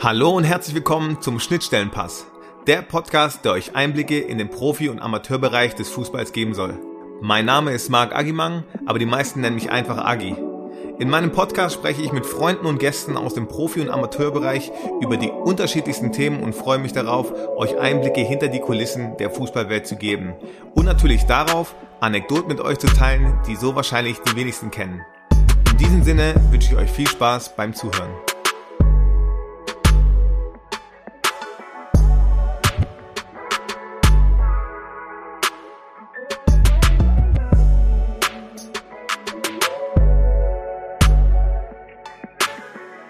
Hallo und herzlich willkommen zum Schnittstellenpass, der Podcast, der euch Einblicke in den Profi- und Amateurbereich des Fußballs geben soll. Mein Name ist Marc Agimang, aber die meisten nennen mich einfach Agi. In meinem Podcast spreche ich mit Freunden und Gästen aus dem Profi- und Amateurbereich über die unterschiedlichsten Themen und freue mich darauf, euch Einblicke hinter die Kulissen der Fußballwelt zu geben. Und natürlich darauf, Anekdoten mit euch zu teilen, die so wahrscheinlich die wenigsten kennen. In diesem Sinne wünsche ich euch viel Spaß beim Zuhören.